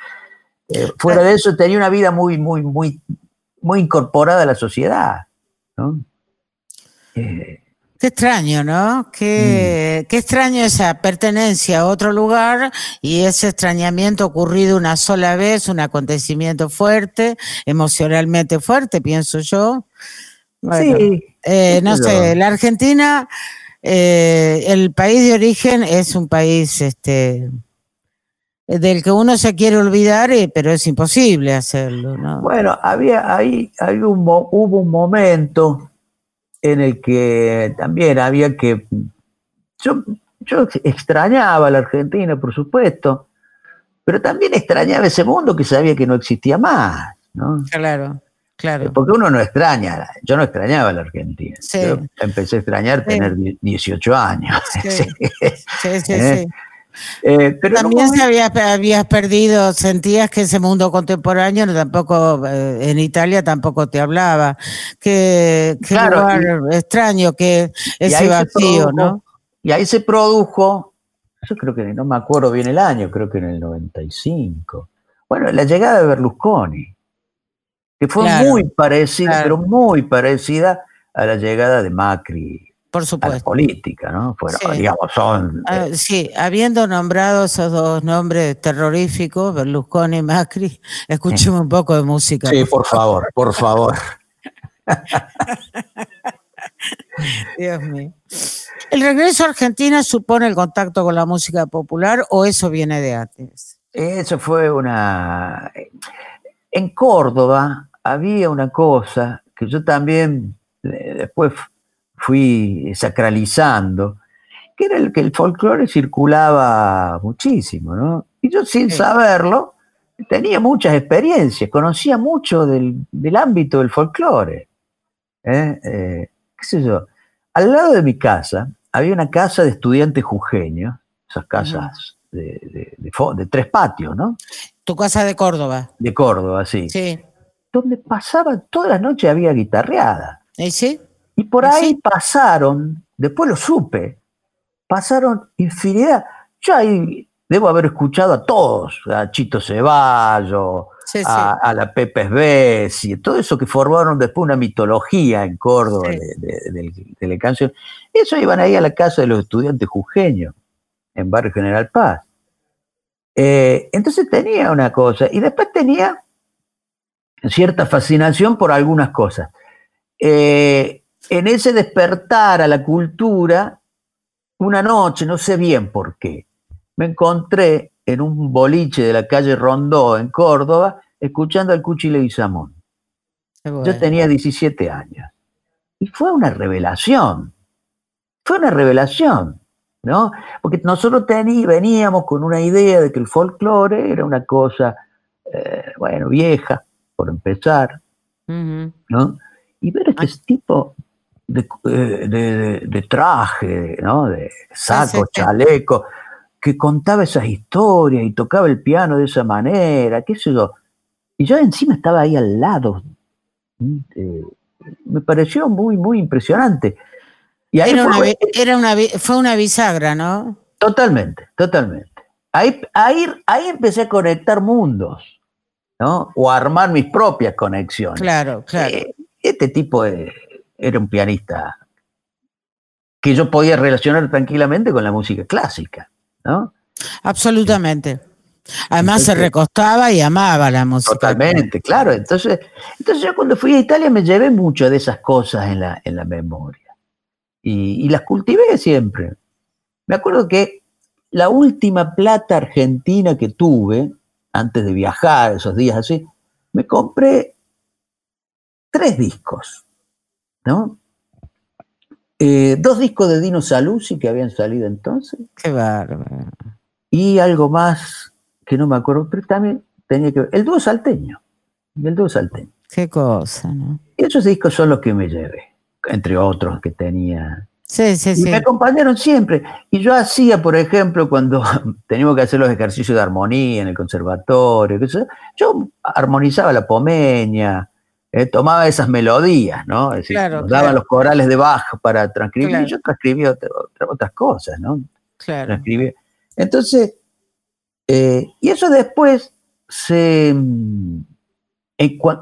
S2: eh, fuera de eso tenía una vida muy, muy, muy, muy incorporada a la sociedad.
S1: qué extraño, ¿no? Qué, mm. qué, extraño esa pertenencia a otro lugar y ese extrañamiento ocurrido una sola vez, un acontecimiento fuerte, emocionalmente fuerte, pienso yo.
S2: sí,
S1: eh, no sé, la Argentina, eh, el país de origen es un país este, del que uno se quiere olvidar, eh, pero es imposible hacerlo.
S2: Bueno, había ahí, un, hubo un momento en el que también había que... Yo, yo extrañaba a la Argentina, por supuesto, pero también extrañaba ese mundo que sabía que no existía más. ¿no?
S1: Claro. Claro.
S2: Porque uno no extraña, yo no extrañaba la Argentina. Yo empecé a extrañar tener 18 años. Sí, sí, sí.
S1: ¿Eh? Eh, pero También se había, habías perdido, sentías que ese mundo contemporáneo tampoco, eh, en Italia tampoco te hablaba. Qué, lugar extraño, que ese vacío, ¿no?
S2: Y ahí se produjo, yo creo que no me acuerdo bien el año, creo que en el 95. Bueno, la llegada de Berlusconi que fue muy parecida, pero muy parecida a la llegada de Macri.
S1: Por supuesto.
S2: A la política, ¿no? sí. digamos, son.
S1: Ah, eh, sí, habiendo nombrado esos dos nombres terroríficos, Berlusconi y Macri, escuchemos un poco de música.
S2: Sí, por favor, por favor.
S1: Dios mío. ¿El regreso a Argentina supone el contacto con la música popular o eso viene de antes?
S2: Eso fue una en Córdoba había una cosa que yo también eh, después fui sacralizando, que era el que el folclore circulaba muchísimo, ¿no? Y yo sin saberlo tenía muchas experiencias, conocía mucho del, ámbito del folclore. ¿eh? Eh, ¿Qué sé yo? Al lado de mi casa había una casa de estudiantes jujeños, esas casas de, de, tres patios, ¿no?
S1: Tu casa de Córdoba.
S2: De Córdoba, sí.
S1: Sí.
S2: Donde pasaba toda la noche había guitarreada.
S1: ¿Y sí?
S2: Y por ahí pasaron, después lo supe, pasaron infinidad. Yo ahí debo haber escuchado a todos, a Chito Ceballo, a, la Pepe Bessi, todo eso que formaron después una mitología en Córdoba de, la canción. Eso iban ahí a la casa de los estudiantes jujeños, en Barrio General Paz. Eh, entonces tenía una cosa, y después tenía cierta fascinación por algunas cosas. Eh, en ese despertar a la cultura, una noche, no sé bien por qué, me encontré en un boliche de la calle Rondó, en Córdoba, escuchando al Cuchile y Samón. Yo tenía 17 años. Y fue una revelación. Fue una revelación, ¿no? Porque nosotros veníamos con una idea de que el folclore era una cosa, eh, bueno, vieja, por empezar, ¿no? Y ver este tipo eh, de, traje, ¿no? De saco, chaleco, que contaba esas historias y tocaba el piano de esa manera, qué sé yo. Y yo encima estaba ahí al lado. Eh, me pareció muy, muy impresionante.
S1: Y ahí era, fue, una, fue una bisagra, ¿no?
S2: Totalmente, totalmente. Ahí, ahí, ahí empecé a conectar mundos. ¿no? O armar mis propias conexiones.
S1: Claro, claro.
S2: Eh, este tipo era un pianista que yo podía relacionar tranquilamente con la música clásica, ¿no?
S1: Absolutamente. Además se recostaba y amaba la música.
S2: Totalmente, claro. Entonces, entonces yo cuando fui a Italia me llevé mucho de esas cosas en la, en la memoria. Y, y las cultivé siempre. Me acuerdo que la última plata argentina que tuve, antes de viajar, esos días así, me compré tres discos, ¿no? Eh, dos discos de Dino Saluzzi que habían salido entonces.
S1: Qué bárbaro.
S2: Y algo más que no me acuerdo, pero también tenía que ver. El dúo salteño. El dúo salteño.
S1: Qué cosa, ¿no?
S2: Esos discos son los que me llevé, entre otros que tenía
S1: Sí, sí, y
S2: me acompañaron siempre. Y yo hacía, por ejemplo, cuando teníamos que hacer los ejercicios de armonía en el conservatorio, yo armonizaba la pomeña, eh, tomaba esas melodías, ¿no? Es decir, daba los corales de bajo para transcribir, y yo transcribía otras cosas, ¿no?
S1: Claro.
S2: Entonces, eh, y eso después se. Mm,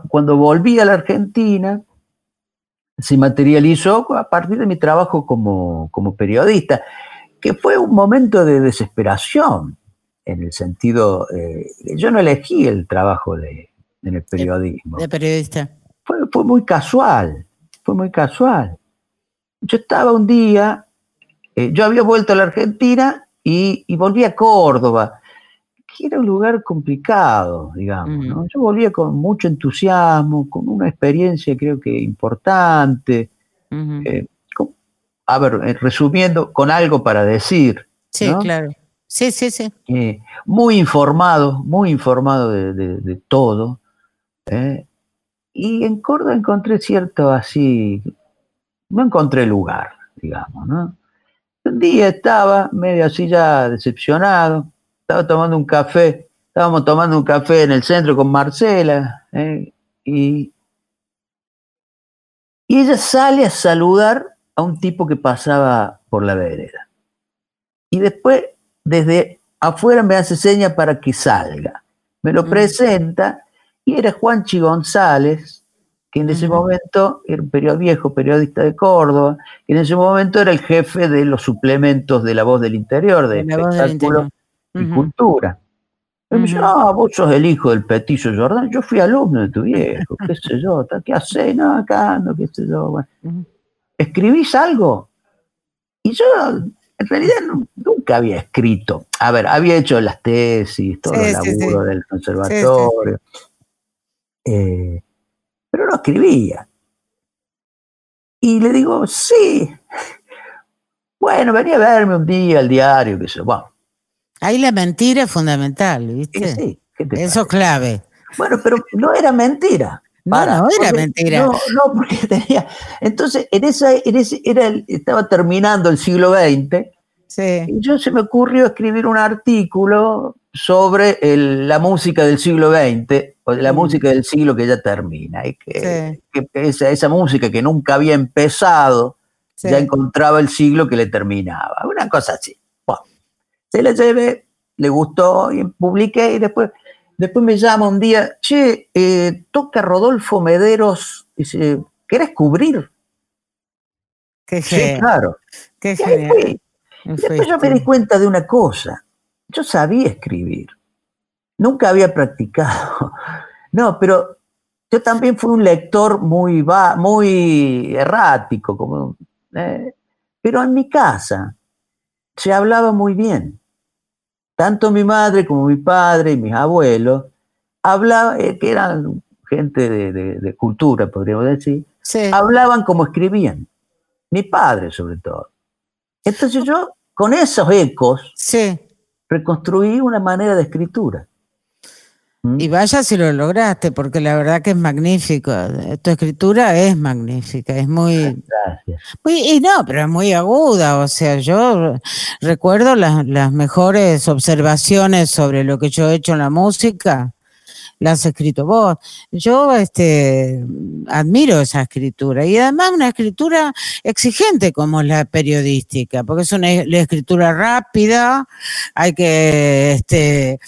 S2: cuando volví a la Argentina, se materializó a partir de mi trabajo como, periodista, que fue un momento de desesperación, en el sentido, eh, yo no elegí el trabajo de, en el periodismo.
S1: De, periodista.
S2: Fue, fue, muy casual, fue muy casual. Yo estaba un día, eh, yo había vuelto a la Argentina y, y volví a Córdoba que era un lugar complicado, digamos. ¿no? Yo volvía con mucho entusiasmo, con una experiencia creo que importante. Eh, a ver, eh, resumiendo, con algo para decir.
S1: Sí, claro. Sí, sí, sí.
S2: Eh, muy informado, muy informado de, todo. Y en Córdoba encontré cierto así, no encontré lugar, digamos, ¿no? Un día estaba medio así ya decepcionado, estaba tomando un café, estábamos tomando un café en el centro con Marcela, ¿eh? y, y ella sale a saludar a un tipo que pasaba por la vereda. Y después, desde afuera me hace seña para que salga. Me lo mm. presenta y era Juanchi González, que en ese momento era un viejo periodista de Córdoba, que en ese momento era el jefe de los suplementos de La Voz del Interior, de, espectáculo y cultura. Y me dice, ah, vos sos el hijo del petizo Jordán, yo fui alumno de tu viejo, qué sé yo, ¿qué haces? No, acá no, qué sé yo. ¿Escribís algo? Y yo, en realidad, nunca había escrito. A ver, había hecho las tesis, todo el laburo del conservatorio, eh, pero no escribía. Y le digo, sí. Bueno, venía a verme un día al diario, qué sé yo. Bueno,
S1: Ahí la mentira es fundamental, ¿viste? Sí, Eso es clave.
S2: Bueno, pero no era mentira.
S1: no, no era mentira.
S2: No, no, porque tenía. Entonces, en esa, en ese, era estaba terminando el siglo XX.
S1: Sí.
S2: Y yo se me ocurrió escribir un artículo sobre la música del siglo XX, o la mm. música del siglo que ya termina. Y que, esa, esa, música que nunca había empezado, ya encontraba el siglo que le terminaba. Una cosa así se la llevé, le gustó y publiqué y después, después me llama un día, che, eh, toca Rodolfo Mederos, dice, ¿querés cubrir?
S1: Qué sí,
S2: claro.
S1: Qué
S2: y después yo me di cuenta de una cosa, yo sabía escribir, nunca había practicado, no, pero yo también fui un lector muy, va, muy errático, como, eh, pero en mi casa se hablaba muy bien. Tanto mi madre como mi padre y mis abuelos hablaban, eh, que eran gente de, cultura, podríamos decir, hablaban como escribían. Mi padre, sobre todo. Entonces yo, con esos ecos, reconstruí una manera de escritura.
S1: ¿Mm? Y vaya si lo lograste, porque la verdad que es magnífico. Tu escritura es magnífica, es muy... Gracias. y no, pero es muy aguda. O sea, yo recuerdo las, las mejores observaciones sobre lo que yo he hecho en la música la has escrito vos. Yo este, admiro esa escritura y además una escritura exigente como la periodística, porque es una escritura rápida, hay que este,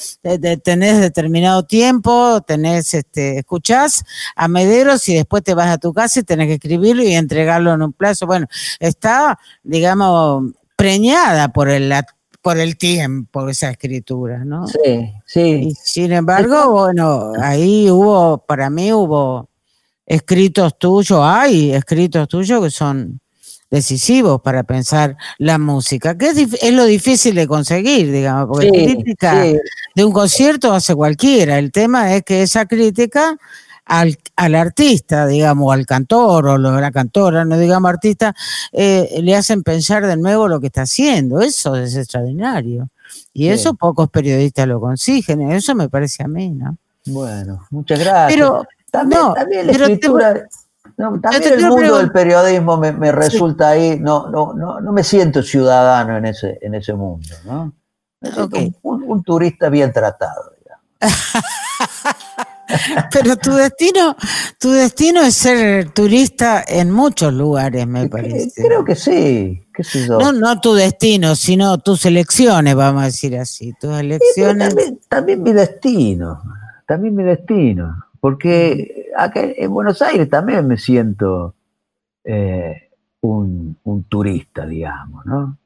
S1: tenés determinado tiempo, tenés, este, escuchás a Mederos y después te vas a tu casa y tenés que escribirlo y entregarlo en un plazo. Bueno, está, digamos, preñada por el, por el tiempo esa escritura, ¿no?
S2: Sí, sí.
S1: sin embargo, bueno, ahí hubo, para mí hubo escritos tuyos, hay escritos tuyos que son decisivos para pensar la música, que es, lo difícil de conseguir, digamos, porque crítica de un concierto hace cualquiera. El tema es que esa crítica al, al, artista, digamos, al cantor o la cantora, no digamos artista, eh, le hacen pensar de nuevo lo que está haciendo. Eso es extraordinario. Y eso pocos periodistas lo consiguen. Eso me parece a mí, ¿no?
S2: Bueno, muchas gracias. Pero también, también la escritura. también el mundo del periodismo me, resulta ahí, no, no, no, no me siento ciudadano en ese, en ese mundo, ¿no? Un, un, turista bien tratado.
S1: Pero tu destino, tu destino es ser turista en muchos lugares, me parece.
S2: Creo que sí.
S1: No, no tu destino, sino tus elecciones, vamos a decir así. Tus elecciones.
S2: también, mi destino. También mi destino. Porque acá en Buenos Aires también me siento eh, un, turista, digamos, ¿no?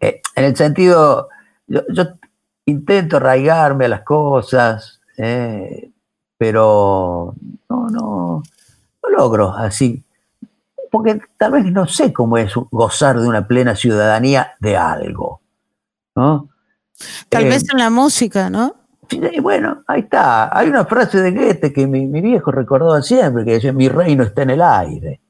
S2: Eh, en el sentido, yo, yo intento arraigarme a las cosas, eh, pero no, no, no logro así, porque tal vez no sé cómo es gozar de una plena ciudadanía de algo, ¿no?
S1: Tal vez eh, en la música, ¿no?
S2: bueno, ahí está. Hay una frase de Goethe que mi, mi viejo recordaba siempre, que decía, mi reino está en el aire.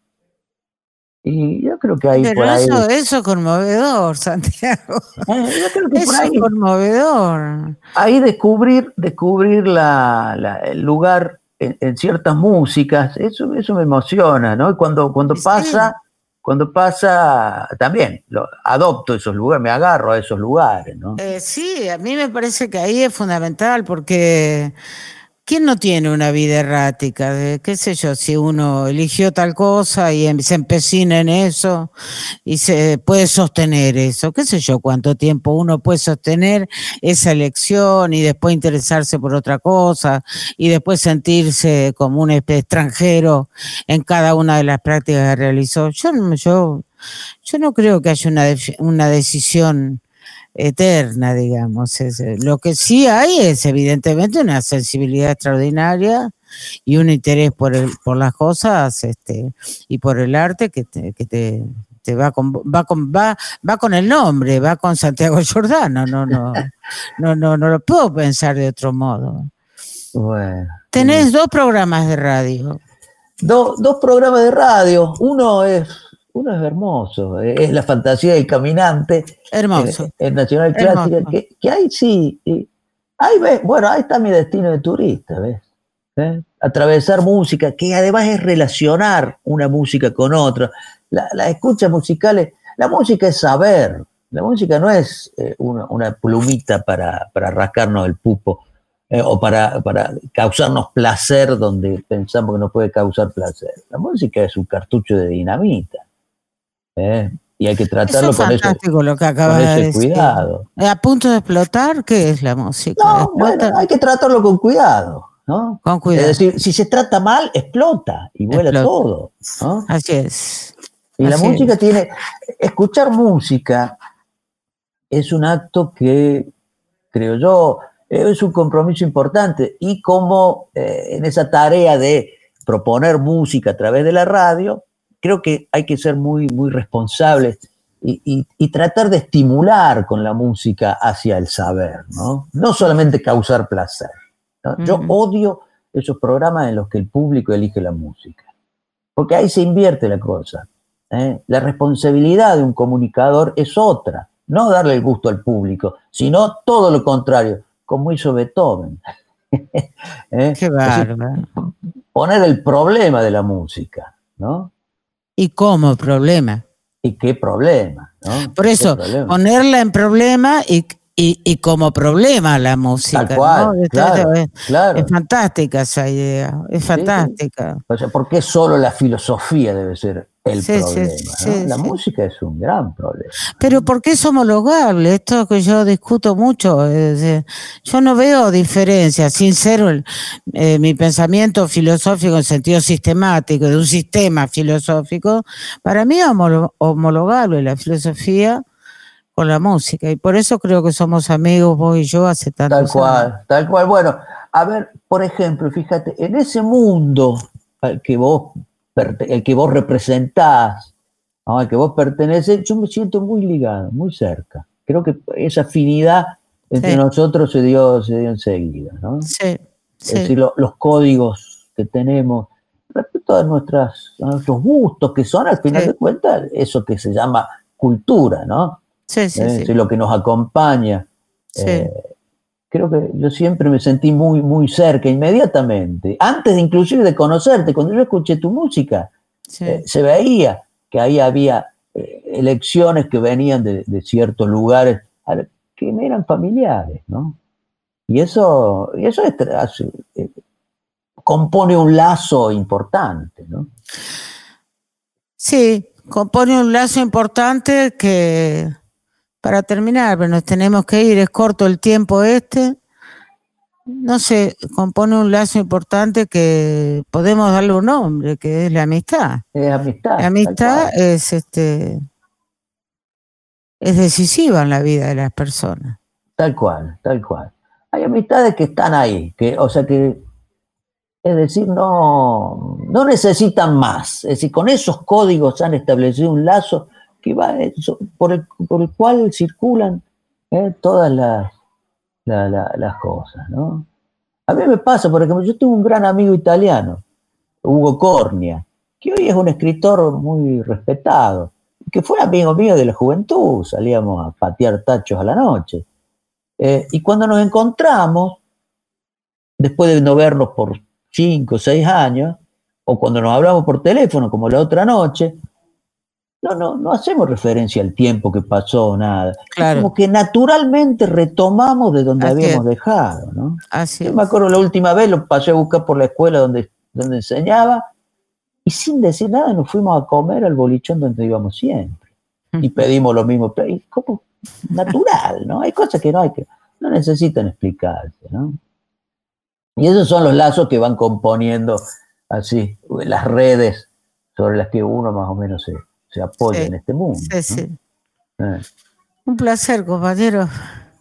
S2: Y yo creo que ahí
S1: Pero
S2: por
S1: eso, ahí... eso es conmovedor, Santiago. Eh, yo creo que eso por ahí, es conmovedor.
S2: Ahí descubrir, descubrir la, el lugar en, ciertas músicas, eso, eso me emociona, ¿no? Y cuando, cuando pasa, cuando pasa, también lo, adopto esos lugares, me agarro a esos lugares, ¿no?
S1: Eh, sí, a mí me parece que ahí es fundamental porque ¿Quién no tiene una vida errática? ¿Qué sé yo? Si uno eligió tal cosa y em, se empecina en eso y se puede sostener eso, qué sé yo, cuánto tiempo uno puede sostener esa elección y después interesarse por otra cosa y después sentirse como un extranjero en cada una de las prácticas que realizó. Yo, yo, yo no creo que haya una, una decisión eterna, digamos. Eh, lo que sí hay es evidentemente una sensibilidad extraordinaria y un interés por, el, por las cosas este, y por el arte que te, que te, te va, con, va, con, va, va con el nombre, va con Santiago Giordano, no, no, no, no, no lo puedo pensar de otro modo. Bueno, Tenés dos programas de radio.
S2: dos programas de radio. Uno es uno es hermoso, eh, es la fantasía del caminante.
S1: Hermoso.
S2: El, Nacional Clásica, que, que, ahí sí, ahí ves, bueno, ahí está mi destino de turista, ¿ves? ¿Eh? Atravesar música, que además es relacionar una música con otra. La, la escucha musicales, la música es saber, la música no es eh, una, plumita para, para, rascarnos el pupo o para, para, causarnos placer donde pensamos que nos puede causar placer. La música es un cartucho de dinamita. ¿Eh? Y hay que tratarlo con,
S1: fantástico lo que acaba de decir. cuidado. ¿A punto de explotar? ¿Qué es la música?
S2: No, bueno, hay que tratarlo con cuidado. ¿no?
S1: Con cuidado.
S2: Es decir, si se trata mal, explota y vuela todo.
S1: Así es.
S2: Y la música tiene. Escuchar música es un acto que, creo yo, es un compromiso importante y como en esa tarea de proponer música a través de la radio, creo que hay que ser muy, muy responsables y, tratar de estimular con la música hacia el saber, ¿no? No solamente causar placer. Yo odio esos programas en los que el público elige la música, porque ahí se invierte la cosa. ¿eh? La responsabilidad de un comunicador es otra, no darle el gusto al público, sino todo lo contrario, como hizo Beethoven.
S1: ¿Eh? Qué bárbaro.
S2: Poner el problema de la música, ¿no?
S1: ¿Y cómo problema?
S2: ¿Y qué problema?
S1: Por eso, ponerla en problema y, y, como problema la música.
S2: Tal cual,
S1: es, claro, es, fantástica esa idea, es fantástica.
S2: O sea, ¿por qué solo la filosofía debe ser el problema. la música es un gran problema.
S1: Pero ¿por qué es homologable? Esto que yo discuto mucho. yo no veo diferencia, sin ser eh, mi pensamiento filosófico en sentido sistemático, de un sistema filosófico. Para mí es homologable la filosofía con la música. Y por eso creo que somos amigos vos y yo hace tanto
S2: Tal cual, tal cual. Bueno, a ver, por ejemplo, fíjate, en ese mundo al que vos el que vos representás, al que vos perteneces, yo me siento muy ligado, muy cerca. Creo que esa afinidad entre nosotros se dio, se dio enseguida, ¿no?
S1: Sí.
S2: Es decir, los códigos que tenemos respecto a, nuestras, nuestros gustos, que son al final de cuentas eso que se llama cultura, ¿no?
S1: Sí, sí,
S2: ¿Eh? lo que nos acompaña. Eh, creo que yo siempre me sentí muy, muy cerca, inmediatamente, antes de inclusive de conocerte, cuando yo escuché tu música, eh, se veía que ahí había eh, elecciones que venían de, ciertos lugares que me eran familiares, ¿no? Y eso, y eso compone un lazo importante, ¿no?
S1: Sí, compone un lazo importante que para terminar, pero nos tenemos que ir, es corto el tiempo este. No sé, compone un lazo importante que podemos darle un nombre, que es la amistad.
S2: Es amistad.
S1: La amistad es este es decisiva en la vida de las personas.
S2: Tal cual, tal cual. Hay amistades que están ahí, que, o sea que, es decir, no, no necesitan más. Es decir, con esos códigos han establecido un lazo va por, el, por el cual circulan eh, todas las, las cosas, ¿no? A mí me pasa, por ejemplo, yo tengo un gran amigo italiano, Hugo Cornia, que hoy es un escritor muy respetado, que fue amigo mío de la juventud, salíamos a patear tachos a la noche. Eh, y cuando nos encontramos, después de no vernos por cinco o seis años, o cuando nos hablamos por teléfono, como la otra noche, no, no, no hacemos referencia al tiempo que pasó, nada. Como que naturalmente retomamos de donde habíamos dejado, ¿no?
S1: Así
S2: Yo me acuerdo la última vez, lo pasé a buscar por la escuela donde, donde enseñaba, y sin decir nada nos fuimos a comer al bolichón donde íbamos siempre. Y pedimos lo mismo, como natural, ¿no? Hay cosas que no hay que, no necesitan explicarse, ¿no? Y esos son los lazos que van componiendo así las redes sobre las que uno más o menos se, se apoya en este mundo. Sí, sí.
S1: Eh. Un placer, compañero.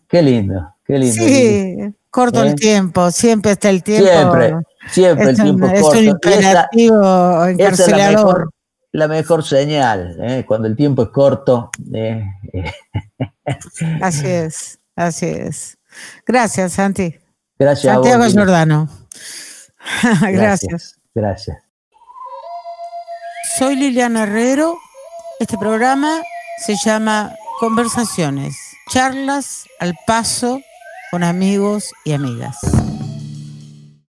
S2: Qué lindo, qué lindo.
S1: Sí, corto el ¿Eh? tiempo, siempre está el tiempo.
S2: Siempre, siempre el tiempo
S1: es
S2: corto.
S1: Es un imperativo encarcelador.
S2: la, mejor, señal, ¿eh? cuando el tiempo es corto.
S1: así es, así es. Gracias, Santi.
S2: Gracias.
S1: Santiago Giordano. Gracias.
S2: Gracias.
S1: Soy Liliana Herrero este programa se llama Conversaciones, charlas al paso con amigos y amigas.